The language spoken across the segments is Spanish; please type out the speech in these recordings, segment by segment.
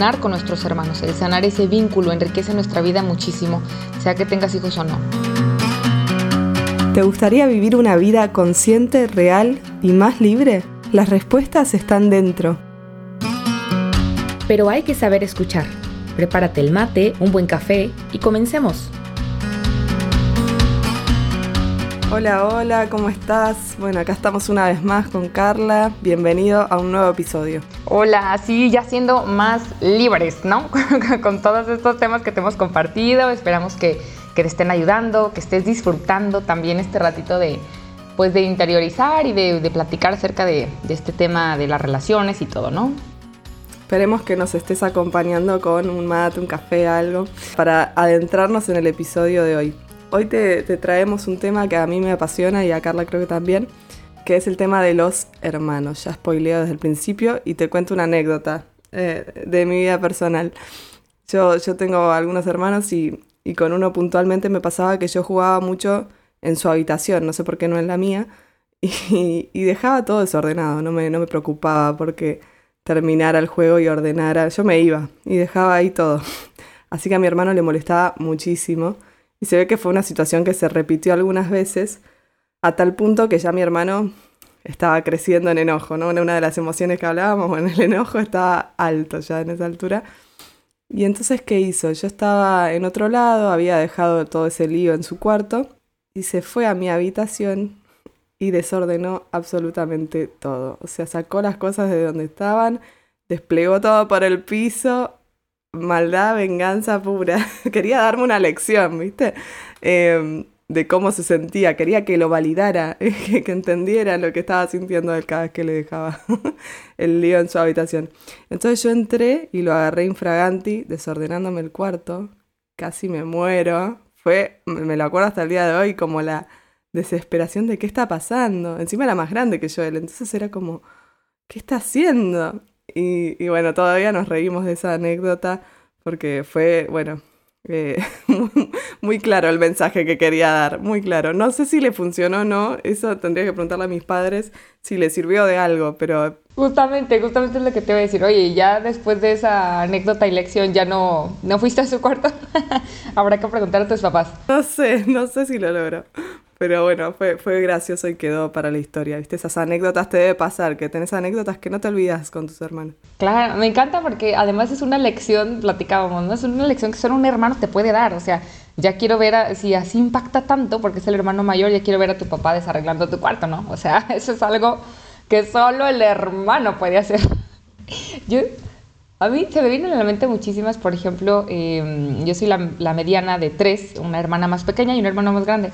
sanar con nuestros hermanos. El sanar ese vínculo enriquece nuestra vida muchísimo, sea que tengas hijos o no. ¿Te gustaría vivir una vida consciente, real y más libre? Las respuestas están dentro. Pero hay que saber escuchar. Prepárate el mate, un buen café y comencemos. Hola, hola, ¿cómo estás? Bueno, acá estamos una vez más con Carla. Bienvenido a un nuevo episodio. Hola, sí, ya siendo más libres, ¿no? con todos estos temas que te hemos compartido. Esperamos que, te estén ayudando, que estés disfrutando también este ratito de, pues, de interiorizar y de, platicar acerca de este tema de las relaciones y todo, ¿no? Esperemos que nos estés acompañando con un mate, un café, algo, para adentrarnos en el episodio de hoy. Hoy te, traemos un tema que a mí me apasiona y a Carla creo que también, que es el tema de los hermanos. Ya spoileo desde el principio y te cuento una anécdota eh, de mi vida personal. Yo, yo tengo algunos hermanos y, con uno puntualmente me pasaba que yo jugaba mucho en su habitación, no sé por qué no en la mía, y, dejaba todo desordenado, no me, no me preocupaba porque terminara el juego y ordenara, yo me iba y dejaba ahí todo. Así que a mi hermano le molestaba muchísimo y se ve que fue una situación que se repitió algunas veces, a tal punto que ya mi hermano estaba creciendo en enojo, ¿no? Una de las emociones que hablábamos, bueno, el enojo estaba alto ya en esa altura. Y entonces, ¿qué hizo? Yo estaba en otro lado, había dejado todo ese lío en su cuarto y se fue a mi habitación y desordenó absolutamente todo. O sea, sacó las cosas de donde estaban, desplegó todo por el piso, maldad, venganza pura. Quería darme una lección, ¿viste? Em, de cómo se sentía. Quería que lo validara, que, entendiera lo que estaba sintiendo él cada vez que le dejaba el lío en su habitación. Entonces yo entré y lo agarré infraganti, desordenándome el cuarto. Casi me muero. Fue, me lo acuerdo hasta el día de hoy, como la desesperación de qué está pasando. Encima era más grande que yo él, entonces era como, ¿qué está haciendo? Y, bueno, todavía nos reímos de esa anécdota porque fue, bueno, eh, muy claro el mensaje que quería dar, muy claro. No sé si le funcionó o no, eso tendría que preguntarle a mis padres si le sirvió de algo, pero... Justamente, justamente es lo que te voy a decir. Oye, ya después de esa anécdota y lección ya no, no fuiste a su cuarto. Habrá que preguntar a tus papás. No sé, no sé si lo logró. Pero bueno, fue, fue gracioso y quedó para la historia, ¿viste? Esas anécdotas te debe pasar, que tenés anécdotas que no te olvidas con tus hermanos. Claro, me encanta porque además es una lección, platicábamos, ¿no? Es una lección que solo un hermano te puede dar, o sea, ya quiero ver, a, si así impacta tanto, porque es el hermano mayor, ya quiero ver a tu papá desarreglando tu cuarto, ¿no? O sea, eso es algo que solo el hermano puede hacer. Yo, a mí se me vienen a la mente muchísimas, por ejemplo, em, yo soy la, la mediana de tres, una hermana más pequeña y un hermano más grande.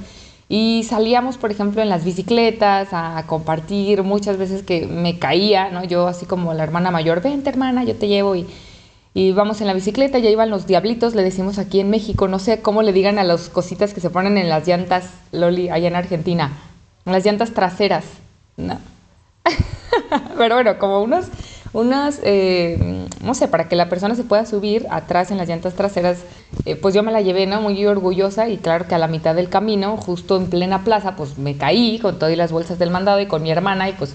Y salíamos, por ejemplo, en las bicicletas a, compartir, muchas veces que me caía, ¿no? Yo así como la hermana mayor, vente hermana, yo te llevo y, y vamos en la bicicleta, ya iban los diablitos, le decimos aquí en México, no sé cómo le digan a las cositas que se ponen en las llantas, Loli, allá en Argentina, en las llantas traseras, ¿no? Pero bueno, como unos unas, eh, no sé, para que la persona se pueda subir atrás en las llantas traseras, eh, pues yo me la llevé, ¿no? Muy orgullosa y claro que a la mitad del camino, justo en plena plaza, pues me caí con todas las bolsas del mandado y con mi hermana y pues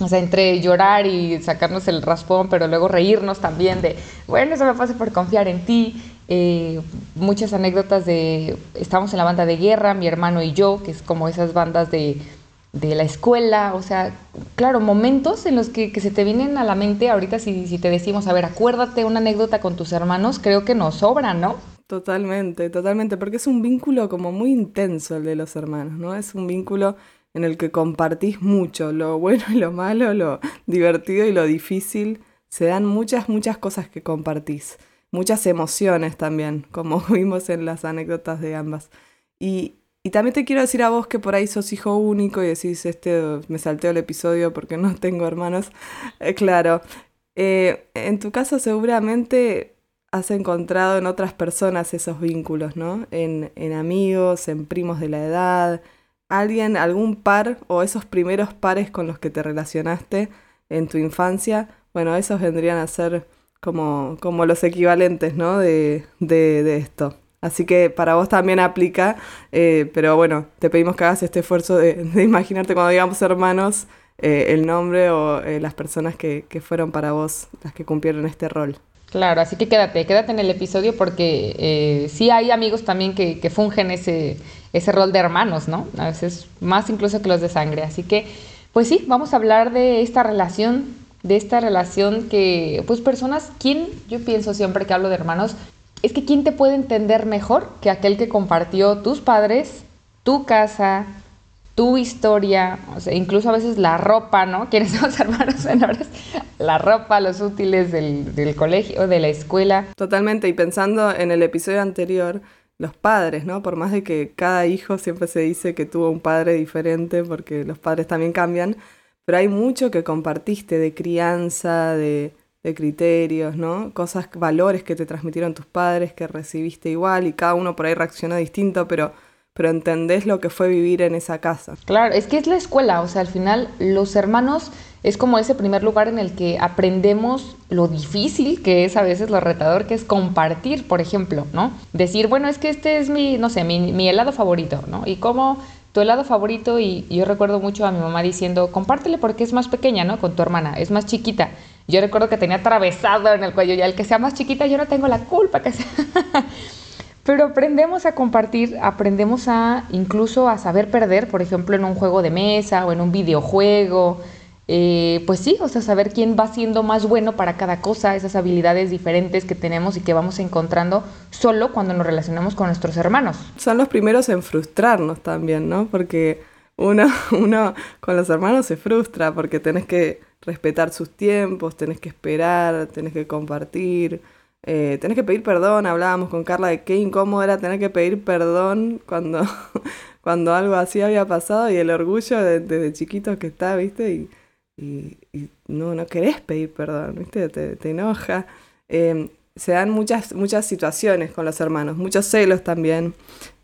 o sea, entre llorar y sacarnos el raspón, pero luego reírnos también de, bueno, eso me pasa por confiar en ti. Eh, muchas anécdotas de, estamos en la banda de guerra, mi hermano y yo, que es como esas bandas de, de la escuela, o sea, claro, momentos en los que, se te vienen a la mente, ahorita si, si, te decimos, a ver, acuérdate una anécdota con tus hermanos, creo que nos sobra, ¿no? Totalmente, totalmente, porque es un vínculo como muy intenso el de los hermanos, ¿no? Es un vínculo en el que compartís mucho, lo bueno y lo malo, lo divertido y lo difícil, se dan muchas, muchas cosas que compartís, muchas emociones también, como vimos en las anécdotas de ambas. Y, y también te quiero decir a vos que por ahí sos hijo único y decís, este, me salteo el episodio porque no tengo hermanos. Eh, claro, eh, en tu caso seguramente has encontrado en otras personas esos vínculos, ¿no? En, en amigos, en primos de la edad, alguien, algún par o esos primeros pares con los que te relacionaste en tu infancia, bueno, esos vendrían a ser como, como los equivalentes, ¿no? De, de, de esto. Así que para vos también aplica, eh, pero bueno, te pedimos que hagas este esfuerzo de, imaginarte cuando digamos hermanos eh, el nombre o eh, las personas que, fueron para vos las que cumplieron este rol. Claro, así que quédate, quédate en el episodio porque sí hay amigos también que, que, fungen ese, ese rol de hermanos, ¿no? A veces más incluso que los de sangre. Así que, pues sí, vamos a hablar de esta relación, de esta relación que, pues personas, ¿quién? Yo pienso siempre que hablo de hermanos, es que ¿quién te puede entender mejor que aquel que compartió tus padres, tu casa, tu historia, incluso a veces la ropa, ¿no? ¿Quiénes son los hermanos menores? La ropa, los útiles del, del colegio, de la escuela. Totalmente, y pensando en el episodio anterior, los padres, ¿no? Por más de que cada hijo siempre se dice que tuvo un padre diferente, porque los padres también cambian, pero hay mucho que compartiste de crianza, de, de criterios, ¿no? Cosas, valores que te transmitieron tus padres, que recibiste igual, y cada uno por ahí reaccionó distinto, pero pero entendés lo que fue vivir en esa casa. Claro, es que es la escuela, o sea, al final los hermanos es como ese primer lugar en el que aprendemos lo difícil que es a veces lo retador que es compartir, por ejemplo, ¿no? Decir, bueno, es que este es mi, no sé, mi, mi helado favorito, ¿no? Y cómo tu helado favorito, y yo recuerdo mucho a mi mamá diciendo, compártele porque es más pequeña, ¿no? Con tu hermana, es más chiquita. Yo recuerdo que tenía atravesado en el cuello, ya el que sea más chiquita, yo no tengo la culpa que sea. Pero aprendemos a compartir, aprendemos a incluso a saber perder, por ejemplo, en un juego de mesa o en un videojuego. Eh, pues sí, o sea, saber quién va siendo más bueno para cada cosa, esas habilidades diferentes que tenemos y que vamos encontrando solo cuando nos relacionamos con nuestros hermanos. Son los primeros en frustrarnos también, ¿no? Porque uno, uno con los hermanos se frustra porque tenés que respetar sus tiempos, tenés que esperar, tenés que compartir. Eh, tenés que pedir perdón, hablábamos con Carla de qué incómodo era tener que pedir perdón cuando, cuando algo así había pasado y el orgullo desde chiquito que está, ¿viste? Y, no, no querés pedir perdón, ¿viste? Te, enoja. Em, se dan muchas, muchas situaciones con los hermanos, muchos celos también.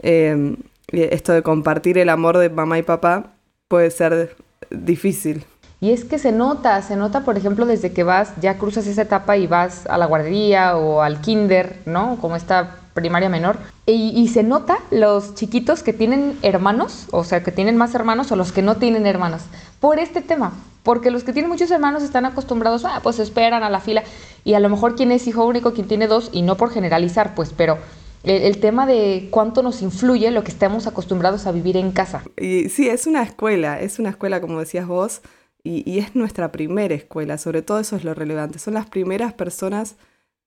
Em, esto de compartir el amor de mamá y papá puede ser difícil. Y es que se nota, se nota, por ejemplo, desde que vas, ya cruzas esa etapa y vas a la guardería o al kinder, ¿no? Como esta primaria menor. Y, se nota los chiquitos que tienen hermanos, o sea, que tienen más hermanos o los que no tienen hermanos, por este tema. Porque los que tienen muchos hermanos están acostumbrados, ah, pues esperan a la fila. Y a lo mejor quien es hijo único, quien tiene dos, y no por generalizar, pues, pero el, tema de cuánto nos influye lo que estamos acostumbrados a vivir en casa. Y sí, es una escuela, es una escuela, como decías vos, y, es nuestra primera escuela, sobre todo eso es lo relevante. Son las primeras personas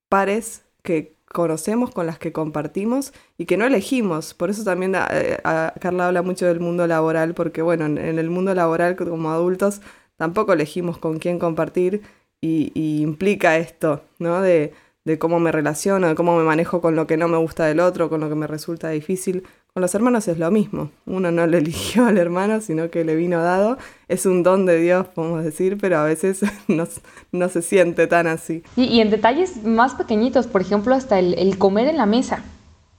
pares que conocemos, con las que compartimos y que no elegimos. Por eso también eh, Carla habla mucho del mundo laboral, porque bueno, en, el mundo laboral como adultos tampoco elegimos con quién compartir y, y implica esto, ¿no? De, de cómo me relaciono, de cómo me manejo con lo que no me gusta del otro, con lo que me resulta difícil. Con los hermanos es lo mismo. Uno no le eligió al hermano, sino que le vino dado. Es un don de Dios, podemos decir, pero a veces no, no se siente tan así. Y, en detalles más pequeñitos, por ejemplo, hasta el, comer en la mesa.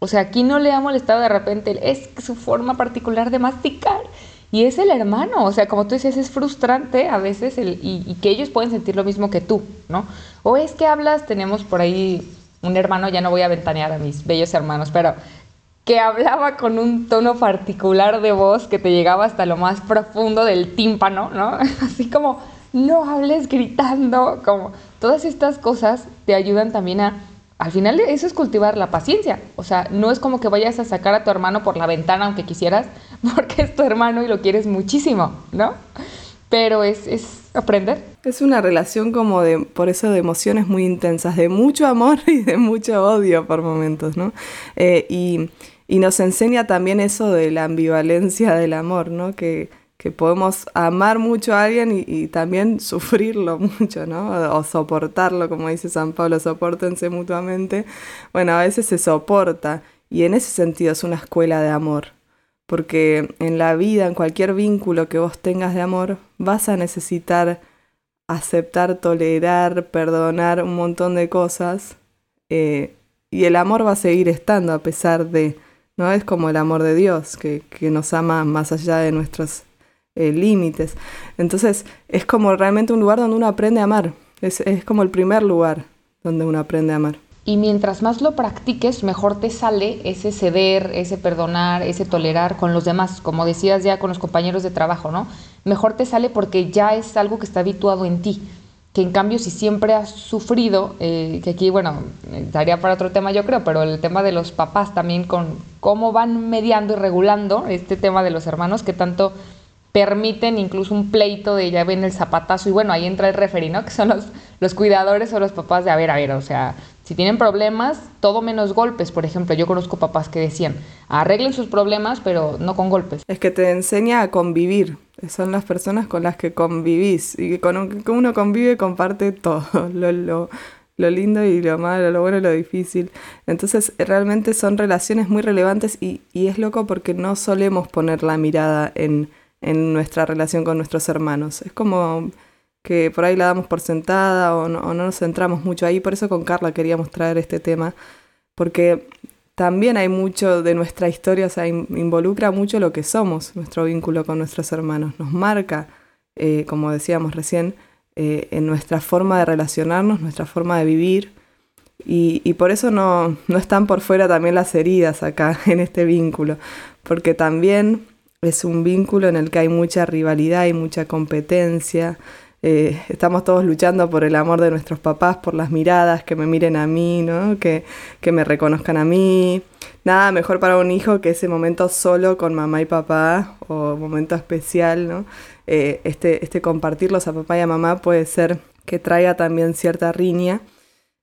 O sea, aquí no le ha molestado de repente, es su forma particular de masticar. Y es el hermano, o sea, como tú dices, es frustrante a veces el, y, y, que ellos pueden sentir lo mismo que tú, ¿no? O es que hablas, tenemos por ahí un hermano, ya no voy a ventanear a mis bellos hermanos, pero que hablaba con un tono particular de voz que te llegaba hasta lo más profundo del tímpano, ¿no? Así como, no hables gritando, como todas estas cosas te ayudan también a, al final eso es cultivar la paciencia, o sea, no es como que vayas a sacar a tu hermano por la ventana aunque quisieras, porque es tu hermano y lo quieres muchísimo, ¿no? Pero es, es aprender. Es una relación como de, por eso de emociones muy intensas, de mucho amor y de mucho odio por momentos, ¿no? Eh, y y nos enseña también eso de la ambivalencia del amor, ¿no? Que, que podemos amar mucho a alguien y, también sufrirlo mucho, ¿no? O, soportarlo, como dice San Pablo, soportense mutuamente. Bueno, a veces se soporta y en ese sentido es una escuela de amor. Porque en la vida, en cualquier vínculo que vos tengas de amor, vas a necesitar aceptar, tolerar, perdonar un montón de cosas. Eh, y el amor va a seguir estando a pesar de ¿no? Es como el amor de Dios, que, nos ama más allá de nuestros eh, límites. Entonces, es como realmente un lugar donde uno aprende a amar. Es, es como el primer lugar donde uno aprende a amar. Y mientras más lo practiques, mejor te sale ese ceder, ese perdonar, ese tolerar con los demás, como decías ya con los compañeros de trabajo, ¿no? Mejor te sale porque ya es algo que está habituado en ti. que en cambio si siempre has sufrido, eh, que aquí, bueno, daría para otro tema yo creo, pero el tema de los papás también con cómo van mediando y regulando este tema de los hermanos que tanto permiten incluso un pleito de ya ven el zapatazo y bueno, ahí entra el referee, ¿no? Que son los, los cuidadores o los papás de a ver, a ver, o sea, si tienen problemas, todo menos golpes. Por ejemplo, yo conozco papás que decían, arreglen sus problemas, pero no con golpes. Es que te enseña a convivir. Son las personas con las que convivís. Y con uno convive, comparte todo. Lo, lo, lo lindo y lo malo, lo bueno y lo difícil. Entonces, realmente son relaciones muy relevantes y, y es loco porque no solemos poner la mirada en, en nuestra relación con nuestros hermanos. Es como que por ahí la damos por sentada o no, nos centramos mucho ahí. Por eso con Carla queríamos traer este tema, porque también hay mucho de nuestra historia, o sea, involucra mucho lo que somos, nuestro vínculo con nuestros hermanos, nos marca, eh, como decíamos recién, eh, en nuestra forma de relacionarnos, nuestra forma de vivir. Y, y por eso no, no están por fuera también las heridas acá en este vínculo, porque también es un vínculo en el que hay mucha rivalidad y mucha competencia, eh, estamos todos luchando por el amor de nuestros papás, por las miradas, que me miren a mí, ¿no? que, que me reconozcan a mí. Nada mejor para un hijo que ese momento solo con mamá y papá, o momento especial, ¿no? Eh, este, este compartirlos a papá y a mamá puede ser que traiga también cierta riña.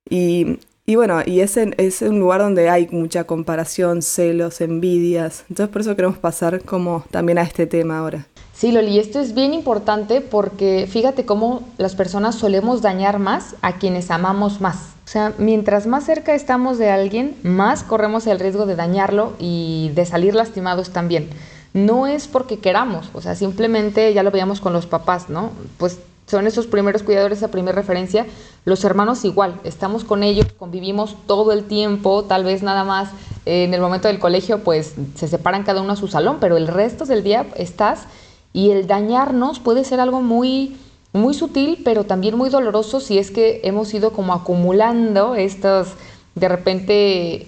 Y, y bueno, y es, es un lugar donde hay mucha comparación, celos, envidias. Entonces por eso queremos pasar como también a este tema ahora. Sí, Loli, esto es bien importante porque fíjate cómo las personas solemos dañar más a quienes amamos más. O sea, mientras más cerca estamos de alguien, más corremos el riesgo de dañarlo y de salir lastimados también. No es porque queramos, o sea, simplemente ya lo veíamos con los papás, ¿no? Pues son esos primeros cuidadores, esa primera referencia. Los hermanos igual, estamos con ellos, convivimos todo el tiempo, tal vez nada más en el momento del colegio, pues se separan cada uno a su salón, pero el resto del día estás y el dañarnos puede ser algo muy, muy sutil, pero también muy doloroso si es que hemos ido como acumulando estos, de repente,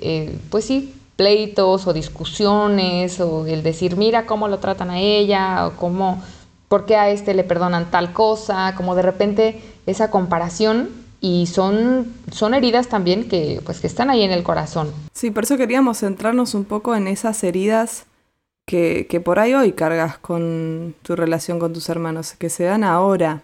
eh, pues sí, pleitos o discusiones, o el decir, mira cómo lo tratan a ella, o cómo, por qué a este le perdonan tal cosa, como de repente esa comparación y son, son heridas también que, pues, que están ahí en el corazón. Sí, por eso queríamos centrarnos un poco en esas heridas que, por ahí hoy cargas con tu relación con tus hermanos, que se dan ahora.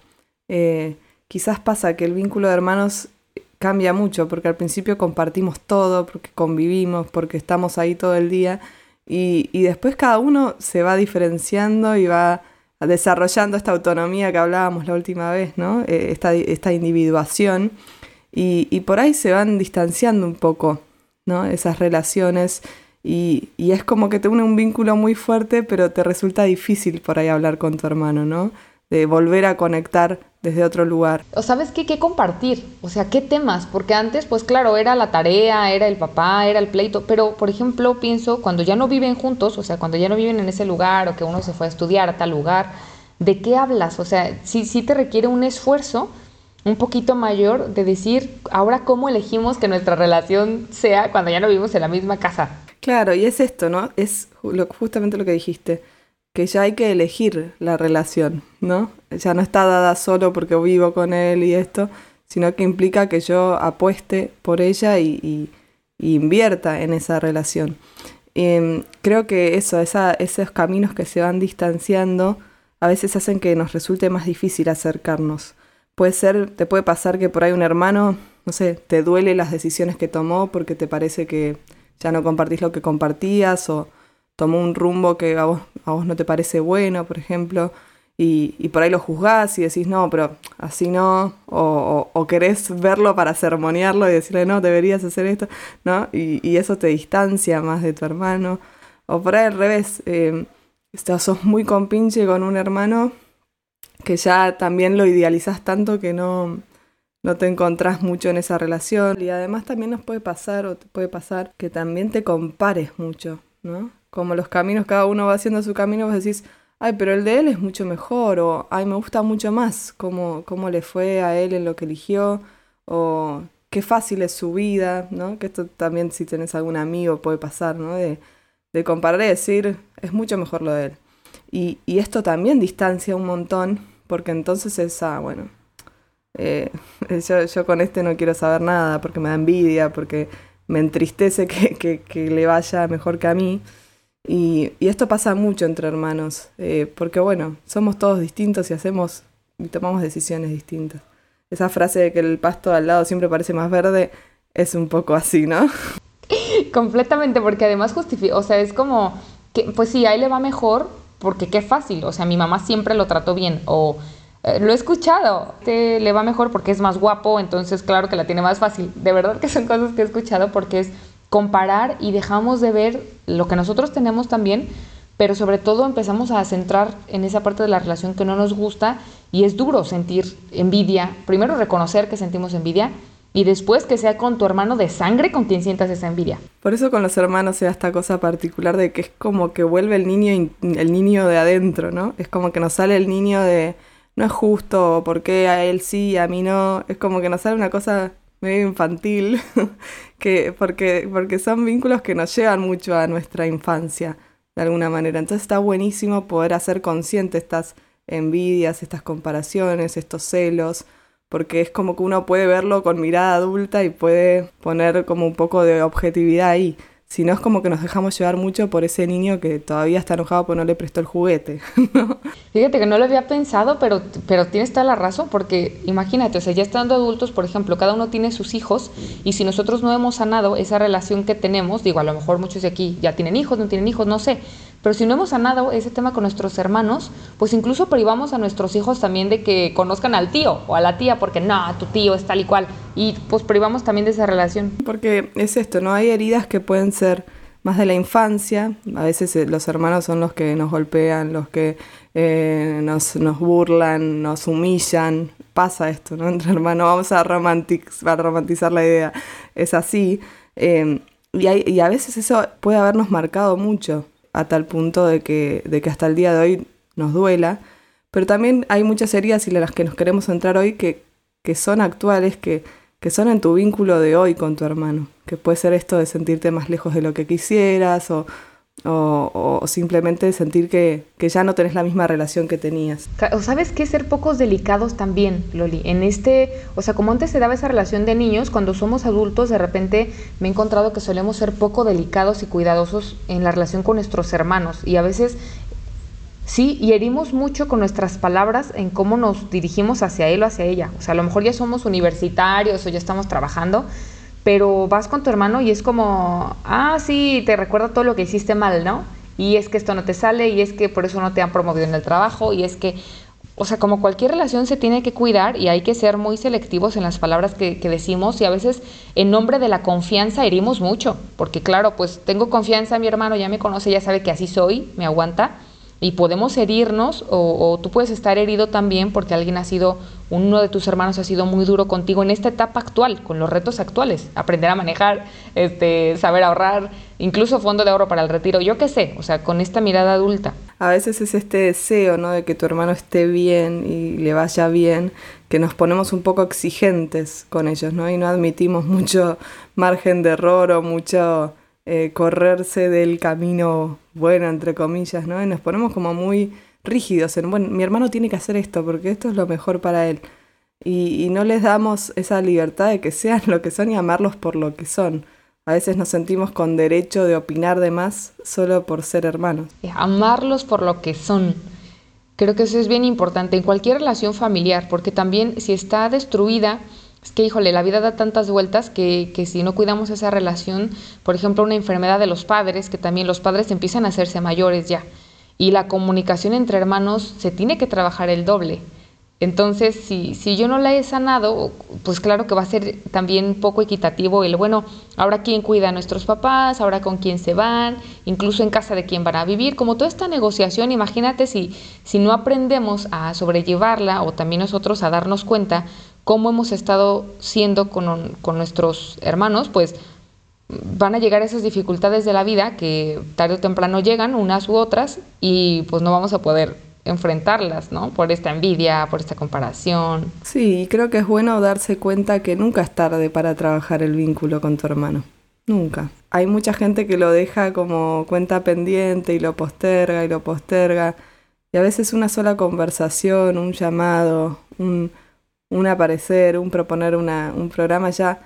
Eh, quizás pasa que el vínculo de hermanos cambia mucho, porque al principio compartimos todo, porque convivimos, porque estamos ahí todo el día, y, después cada uno se va diferenciando y va desarrollando esta autonomía que hablábamos la última vez, ¿no? Eh, esta, individuación, y, y, por ahí se van distanciando un poco, ¿no? Esas relaciones y, es como que te une un vínculo muy fuerte, pero te resulta difícil por ahí hablar con tu hermano, ¿no? De volver a conectar desde otro lugar. O sabes qué, qué compartir, o sea, qué temas, porque antes, pues claro, era la tarea, era el papá, era el pleito, pero por ejemplo, pienso cuando ya no viven juntos, o sea, cuando ya no viven en ese lugar o que uno se fue a estudiar a tal lugar, ¿de qué hablas? O sea, sí, sí te requiere un esfuerzo un poquito mayor de decir, ahora cómo elegimos que nuestra relación sea cuando ya no vivimos en la misma casa. Claro, y es esto, ¿no? Es justamente lo que dijiste, que ya hay que elegir la relación, ¿no? Ya no está dada solo porque vivo con él y esto, sino que implica que yo apueste por ella y, invierta en esa relación. Em, creo que eso, esos caminos que se van distanciando, a veces hacen que nos resulte más difícil acercarnos. Puede ser, te puede pasar que por ahí un hermano, no sé, te duele las decisiones que tomó porque te parece que ya no compartís lo que compartías o tomó un rumbo que a vos, a vos no te parece bueno, por ejemplo, y, y, por ahí lo juzgás y decís, no, pero así no, o, o, querés verlo para sermonearlo y decirle, no, deberías hacer esto, ¿no? Y, y eso te distancia más de tu hermano. O por ahí al revés, eh, sos muy compinche con un hermano que ya también lo idealizás tanto que no, no te encontrás mucho en esa relación. Y además también nos puede pasar, o te puede pasar, que también te compares mucho, ¿no? Como los caminos, cada uno va haciendo su camino, vos decís, ay, pero el de él es mucho mejor, o ay, me gusta mucho más cómo, cómo le fue a él en lo que eligió, o qué fácil es su vida, ¿no? Que esto también si tenés algún amigo puede pasar, ¿no? De, de comparar y decir, es mucho mejor lo de él. Y, y esto también distancia un montón, porque entonces es, ah, bueno, eh, yo, con este no quiero saber nada porque me da envidia, porque me entristece que, le vaya mejor que a mí. Y, esto pasa mucho entre hermanos, eh, porque bueno, somos todos distintos y hacemos y tomamos decisiones distintas. Esa frase de que el pasto al lado siempre parece más verde es un poco así, ¿no? Completamente, porque además justifica, o sea, es como que, pues sí, ahí le va mejor, porque qué fácil, o sea, mi mamá siempre lo trató bien, o eh, lo he escuchado, te le va mejor porque es más guapo, entonces claro que la tiene más fácil. De verdad que son cosas que he escuchado porque es comparar y dejamos de ver lo que nosotros tenemos también, pero sobre todo empezamos a centrar en esa parte de la relación que no nos gusta y es duro sentir envidia. Primero reconocer que sentimos envidia y después que sea con tu hermano de sangre con quien sientas esa envidia. Por eso con los hermanos sea esta cosa particular de que es como que vuelve el niño, el niño de adentro, ¿no? Es como que nos sale el niño de no es justo, porque a él sí a mí no? Es como que nos sale una cosa medio infantil, que, porque, porque son vínculos que nos llevan mucho a nuestra infancia, de alguna manera. Entonces está buenísimo poder hacer consciente estas envidias, estas comparaciones, estos celos, porque es como que uno puede verlo con mirada adulta y puede poner como un poco de objetividad ahí. Si no es como que nos dejamos llevar mucho por ese niño que todavía está enojado porque no le prestó el juguete. Fíjate que no lo había pensado, pero, pero tienes toda la razón, porque imagínate, o sea, ya estando adultos, por ejemplo, cada uno tiene sus hijos, y si nosotros no hemos sanado esa relación que tenemos, digo, a lo mejor muchos de aquí ya tienen hijos, no tienen hijos, no sé, pero si no hemos sanado ese tema con nuestros hermanos, pues incluso privamos a nuestros hijos también de que conozcan al tío o a la tía, porque no, tu tío es tal y cual. Y pues privamos también de esa relación. Porque es esto, ¿no? Hay heridas que pueden ser más de la infancia. A veces eh, los hermanos son los que nos golpean, los que eh, nos, nos, burlan, nos humillan. Pasa esto, ¿no? Entre hermanos, vamos a, a romantizar la idea. Es así. Eh, y, y a veces eso puede habernos marcado mucho a tal punto de que, de que hasta el día de hoy nos duela. Pero también hay muchas heridas y las que nos queremos centrar hoy que, que son actuales, que, que son en tu vínculo de hoy con tu hermano. Que puede ser esto de sentirte más lejos de lo que quisieras o, o, simplemente sentir que, ya no tenés la misma relación que tenías. O sabes que ser pocos delicados también, Loli. En este, o sea, como antes se daba esa relación de niños, cuando somos adultos, de repente me he encontrado que solemos ser poco delicados y cuidadosos en la relación con nuestros hermanos. Y a veces Sí, y herimos mucho con nuestras palabras en cómo nos dirigimos hacia él o hacia ella. O sea, a lo mejor ya somos universitarios o ya estamos trabajando, pero vas con tu hermano y es como, ah, sí, te recuerda todo lo que hiciste mal, ¿no? Y es que esto no te sale, y es que por eso no te han promovido en el trabajo, y es que, o sea, como cualquier relación se tiene que cuidar y hay que ser muy selectivos en las palabras que, decimos y a veces en nombre de la confianza herimos mucho, porque claro, pues tengo confianza en mi hermano, ya me conoce, ya sabe que así soy, me aguanta, y podemos herirnos o, tú puedes estar herido también porque alguien ha sido, uno de tus hermanos ha sido muy duro contigo en esta etapa actual, con los retos actuales, aprender a manejar, este, saber ahorrar, incluso fondo de ahorro para el retiro, yo qué sé, o sea, con esta mirada adulta. A veces es este deseo, ¿no? De que tu hermano esté bien y le vaya bien, que nos ponemos un poco exigentes con ellos, ¿no? Y no admitimos mucho margen de error o mucho eh, correrse del camino bueno, entre comillas, ¿no? Y nos ponemos como muy rígidos en, bueno, mi hermano tiene que hacer esto porque esto es lo mejor para él. Y, no les damos esa libertad de que sean lo que son y amarlos por lo que son. A veces nos sentimos con derecho de opinar de más solo por ser hermanos. Amarlos por lo que son. Creo que eso es bien importante en cualquier relación familiar, porque también si está destruida, es que, híjole, la vida da tantas vueltas que, que, si no cuidamos esa relación, por ejemplo, una enfermedad de los padres, que también los padres empiezan a hacerse mayores ya, y la comunicación entre hermanos se tiene que trabajar el doble. Entonces, si, si yo no la he sanado, pues claro que va a ser también poco equitativo el, bueno, ahora quién cuida a nuestros papás, ahora con quién se van, incluso en casa de quién van a vivir, como toda esta negociación, imagínate si, si no aprendemos a sobrellevarla o también nosotros a darnos cuenta cómo hemos estado siendo con, con nuestros hermanos, pues van a llegar esas dificultades de la vida que tarde o temprano llegan, unas u otras, y pues no vamos a poder enfrentarlas, ¿no? Por esta envidia, por esta comparación. Sí, creo que es bueno darse cuenta que nunca es tarde para trabajar el vínculo con tu hermano. Nunca. Hay mucha gente que lo deja como cuenta pendiente y lo posterga y lo posterga. Y a veces una sola conversación, un llamado, un, un aparecer, un proponer un programa ya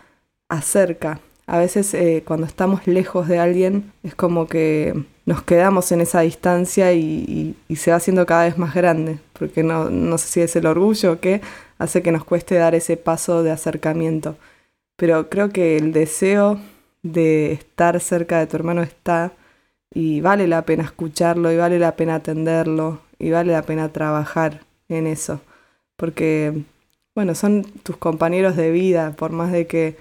acerca. A veces eh, cuando estamos lejos de alguien es como que nos quedamos en esa distancia y, se va haciendo cada vez más grande, porque no, no sé si es el orgullo o qué, hace que nos cueste dar ese paso de acercamiento. Pero creo que el deseo de estar cerca de tu hermano está y vale la pena escucharlo y vale la pena atenderlo y vale la pena trabajar en eso. Porque, bueno, son tus compañeros de vida, por más de que,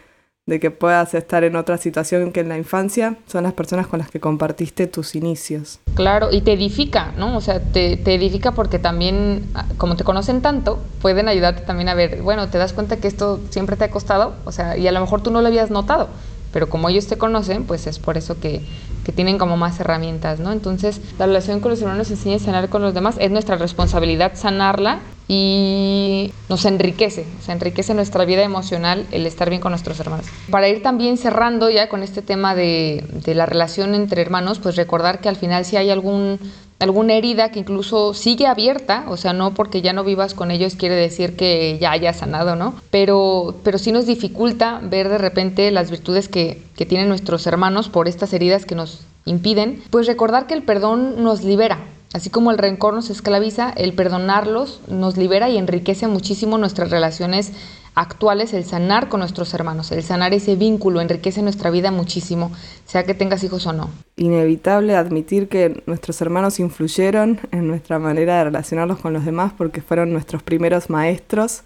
de que puedas estar en otra situación que en la infancia, son las personas con las que compartiste tus inicios. Claro, y te edifica, ¿no? O sea, te, te edifica porque también, ah, como te conocen tanto, pueden ayudarte también a ver, bueno, te das cuenta que esto siempre te ha costado, o sea, y a lo mejor tú no lo habías notado pero como ellos te conocen, pues es por eso que, que, tienen como más herramientas, ¿no? Entonces, la relación con los hermanos enseña a sanar con los demás, es nuestra responsabilidad sanarla y nos enriquece, se enriquece nuestra vida emocional el estar bien con nuestros hermanos. Para ir también cerrando ya con este tema de, de la relación entre hermanos, pues recordar que al final si hay algún alguna herida que incluso sigue abierta, o sea, no porque ya no vivas con ellos quiere decir que ya haya sanado, ¿no? Pero, pero sí nos dificulta ver de repente las virtudes que, que tienen nuestros hermanos por estas heridas que nos impiden, pues recordar que el perdón nos libera, Así como el rencor nos esclaviza, el perdonarlos nos libera y enriquece muchísimo nuestras relaciones actuales, el sanar con nuestros hermanos, el sanar ese vínculo, enriquece nuestra vida muchísimo, sea que tengas hijos o no. Inevitable admitir que nuestros hermanos influyeron en nuestra manera de relacionarnos con los demás porque fueron nuestros primeros maestros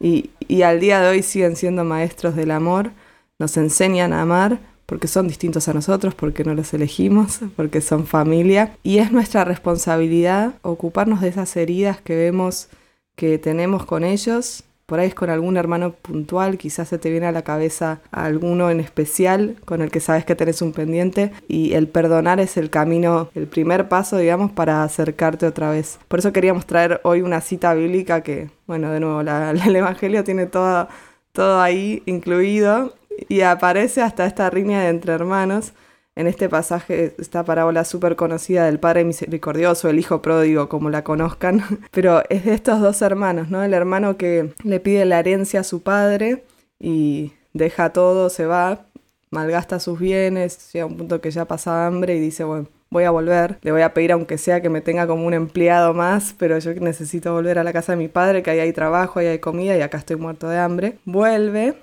y, y al día de hoy siguen siendo maestros del amor, nos enseñan a amar porque son distintos a nosotros, porque no los elegimos, porque son familia. Y es nuestra responsabilidad ocuparnos de esas heridas que vemos que tenemos con ellos. Por ahí es con algún hermano puntual, quizás se te viene a la cabeza alguno en especial con el que sabes que tenés un pendiente y el perdonar es el camino, el primer paso, digamos, para acercarte otra vez. Por eso queríamos traer hoy una cita bíblica que, bueno, de nuevo, el Evangelio tiene todo, todo ahí incluido y aparece hasta esta riña de entre hermanos. En este pasaje, esta parábola súper conocida del Padre Misericordioso, el Hijo Pródigo, como la conozcan, pero es de estos dos hermanos, ¿no? El hermano que le pide la herencia a su padre y deja todo, se va, malgasta sus bienes, llega a un punto que ya pasa hambre y dice, bueno, voy a volver, le voy a pedir aunque sea que me tenga como un empleado más, pero yo necesito volver a la casa de mi padre, que ahí hay trabajo, ahí hay comida y acá estoy muerto de hambre. Vuelve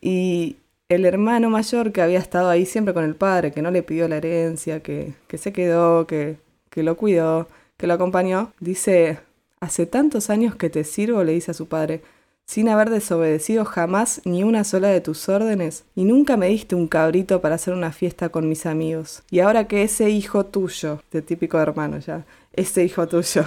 y el hermano mayor que había estado ahí siempre con el padre, que no le pidió la herencia, que, se quedó, que, que lo cuidó, que lo acompañó, dice, hace tantos años que te sirvo, le dice a su padre, sin haber desobedecido jamás ni una sola de tus órdenes, y nunca me diste un cabrito para hacer una fiesta con mis amigos. Y ahora que ese hijo tuyo, de típico hermano ya, ese hijo tuyo,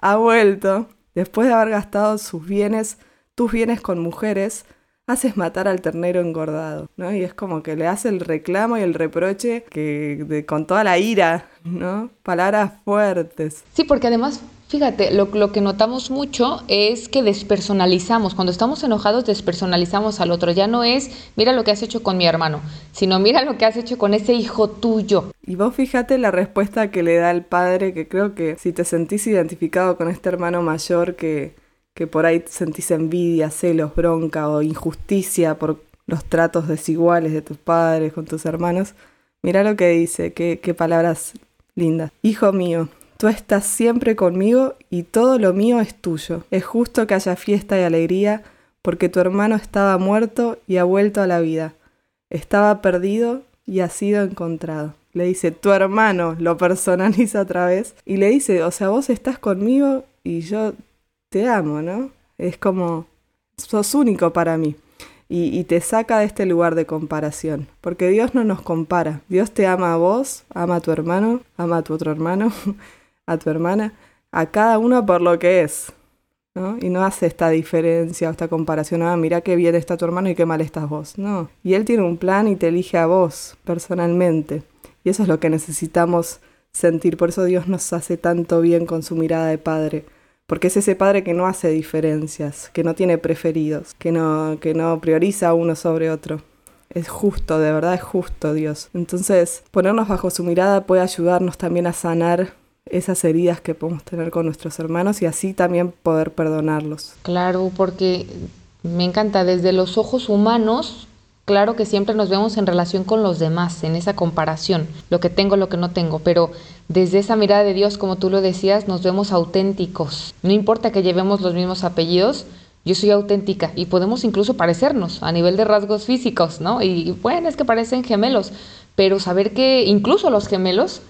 ha vuelto, después de haber gastado sus bienes, tus bienes con mujeres, haces matar al ternero engordado, ¿no? Y es como que le hace el reclamo y el reproche que con toda la ira, ¿no? Palabras fuertes. Sí, porque además, fíjate, lo, lo, que notamos mucho es que despersonalizamos. Cuando estamos enojados, despersonalizamos al otro. Ya no es, mira lo que has hecho con mi hermano, sino mira lo que has hecho con ese hijo tuyo. Y vos fíjate la respuesta que le da el padre, que creo que si te sentís identificado con este hermano mayor que que por ahí sentís envidia, celos, bronca o injusticia por los tratos desiguales de tus padres con tus hermanos, mira lo que dice, qué, qué palabras lindas. Hijo mío, tú estás siempre conmigo y todo lo mío es tuyo. Es justo que haya fiesta y alegría porque tu hermano estaba muerto y ha vuelto a la vida. Estaba perdido y ha sido encontrado. Le dice, tu hermano lo personaliza otra vez y le dice, o sea, vos estás conmigo y yo te amo, ¿no? Es como, sos único para mí. Y, te saca de este lugar de comparación, porque Dios no nos compara. Dios te ama a vos, ama a tu hermano, ama a tu otro hermano, a tu hermana, a cada uno por lo que es. ¿no? Y no hace esta diferencia o esta comparación, ah, mira qué bien está tu hermano y qué mal estás vos. No. Y Él tiene un plan y te elige a vos personalmente. Y eso es lo que necesitamos sentir. Por eso Dios nos hace tanto bien con su mirada de Padre porque es ese padre que no hace diferencias, que no tiene preferidos, que no, que no prioriza uno sobre otro. Es justo, de verdad es justo Dios. Entonces, ponernos bajo su mirada puede ayudarnos también a sanar esas heridas que podemos tener con nuestros hermanos y así también poder perdonarlos. Claro, porque me encanta, desde los ojos humanos, claro que siempre nos vemos en relación con los demás, en esa comparación, lo que tengo, lo que no tengo, pero desde esa mirada de Dios, como tú lo decías, nos vemos auténticos. No importa que llevemos los mismos apellidos, yo soy auténtica y podemos incluso parecernos a nivel de rasgos físicos, ¿no? Y bueno, es que parecen gemelos, pero saber que incluso los gemelos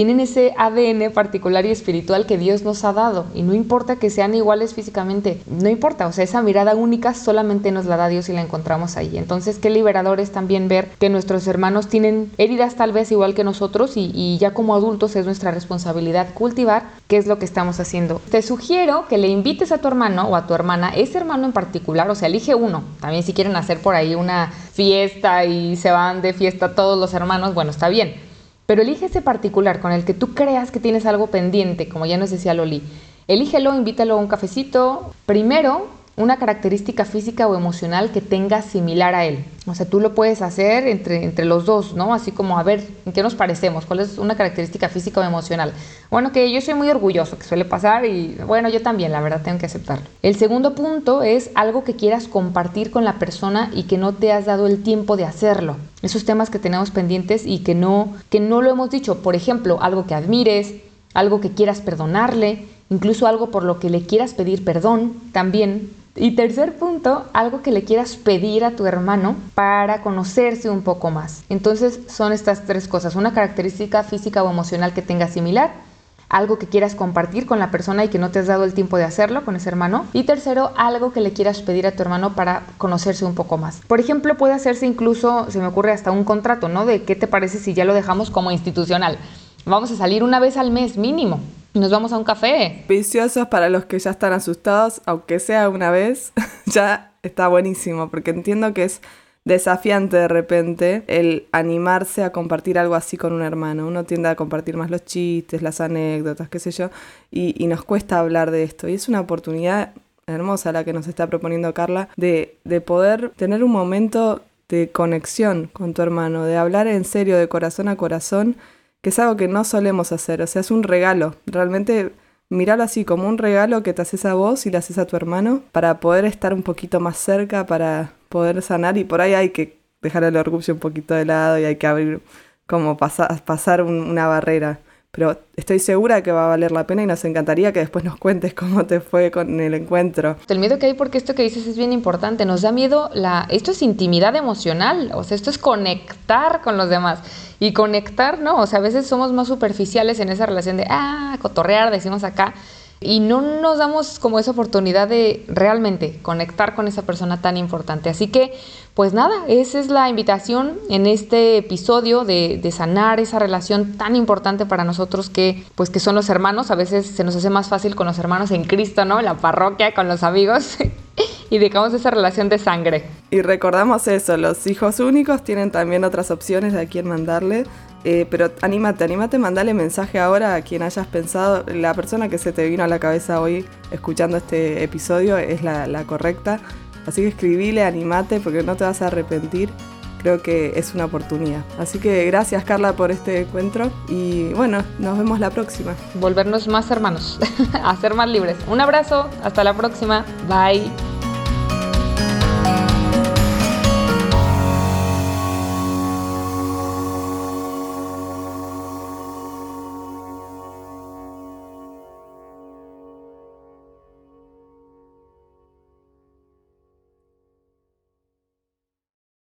tienen ese ADN particular y espiritual que Dios nos ha dado. Y no importa que sean iguales físicamente, no importa, o sea, esa mirada única solamente nos la da Dios y la encontramos ahí. Entonces, qué liberador es también ver que nuestros hermanos tienen heridas tal vez igual que nosotros y, ya como adultos es nuestra responsabilidad cultivar qué es lo que estamos haciendo. Te sugiero que le invites a tu hermano o a tu hermana, ese hermano en particular, o sea, elige uno. También si quieren hacer por ahí una fiesta y se van de fiesta todos los hermanos, bueno, está bien pero elige ese particular con el que tú creas que tienes algo pendiente, como ya nos decía Loli. Elígelo, invítalo a un cafecito. Primero, una característica física o emocional que tenga similar a él. O sea, tú lo puedes hacer entre, entre los dos, ¿no? Así como, a ver, ¿en qué nos parecemos? ¿Cuál es una característica física o emocional? Bueno, que yo soy muy orgulloso, que suele pasar y bueno, yo también, la verdad, tengo que aceptarlo. El segundo punto es algo que quieras compartir con la persona y que no te has dado el tiempo de hacerlo. Esos temas que tenemos pendientes y que no, que no lo hemos dicho. Por ejemplo, algo que admires, algo que quieras perdonarle, incluso algo por lo que le quieras pedir perdón, también y tercer punto, algo que le quieras pedir a tu hermano para conocerse un poco más. Entonces son estas tres cosas, una característica física o emocional que tenga similar, algo que quieras compartir con la persona y que no te has dado el tiempo de hacerlo con ese hermano. Y tercero, algo que le quieras pedir a tu hermano para conocerse un poco más. Por ejemplo, puede hacerse incluso, se me ocurre hasta un contrato, ¿no? De qué te parece si ya lo dejamos como institucional. Vamos a salir una vez al mes mínimo. Nos vamos a un café. Viciosos para los que ya están asustados, aunque sea una vez, ya está buenísimo, porque entiendo que es desafiante de repente el animarse a compartir algo así con un hermano. Uno tiende a compartir más los chistes, las anécdotas, qué sé yo, y, nos cuesta hablar de esto. Y es una oportunidad hermosa la que nos está proponiendo Carla de, de poder tener un momento de conexión con tu hermano, de hablar en serio, de corazón a corazón que es algo que no solemos hacer, o sea, es un regalo, realmente míralo así como un regalo que te haces a vos y le haces a tu hermano para poder estar un poquito más cerca, para poder sanar y por ahí hay que dejar el orgullo un poquito de lado y hay que abrir como pasar, pasar una barrera pero estoy segura que va a valer la pena y nos encantaría que después nos cuentes cómo te fue con el encuentro. El miedo que hay porque esto que dices es bien importante, nos da miedo la esto es intimidad emocional, o sea, esto es conectar con los demás. Y conectar, ¿no? O sea, a veces somos más superficiales en esa relación de ah, cotorrear, decimos acá, y no nos damos como esa oportunidad de realmente conectar con esa persona tan importante. Así que, pues nada, esa es la invitación en este episodio de, sanar esa relación tan importante para nosotros que, pues que son los hermanos. A veces se nos hace más fácil con los hermanos en Cristo, ¿no? la parroquia, con los amigos. y dejamos esa relación de sangre. Y recordamos eso, los hijos únicos tienen también otras opciones de a quién mandarle. Eh, pero anímate, anímate, mandale mensaje ahora a quien hayas pensado. La persona que se te vino a la cabeza hoy escuchando este episodio es la, correcta. Así que escribile, anímate porque no te vas a arrepentir. Creo que es una oportunidad. Así que gracias Carla por este encuentro y bueno, nos vemos la próxima. Volvernos más hermanos, a ser más libres. Un abrazo, hasta la próxima. Bye.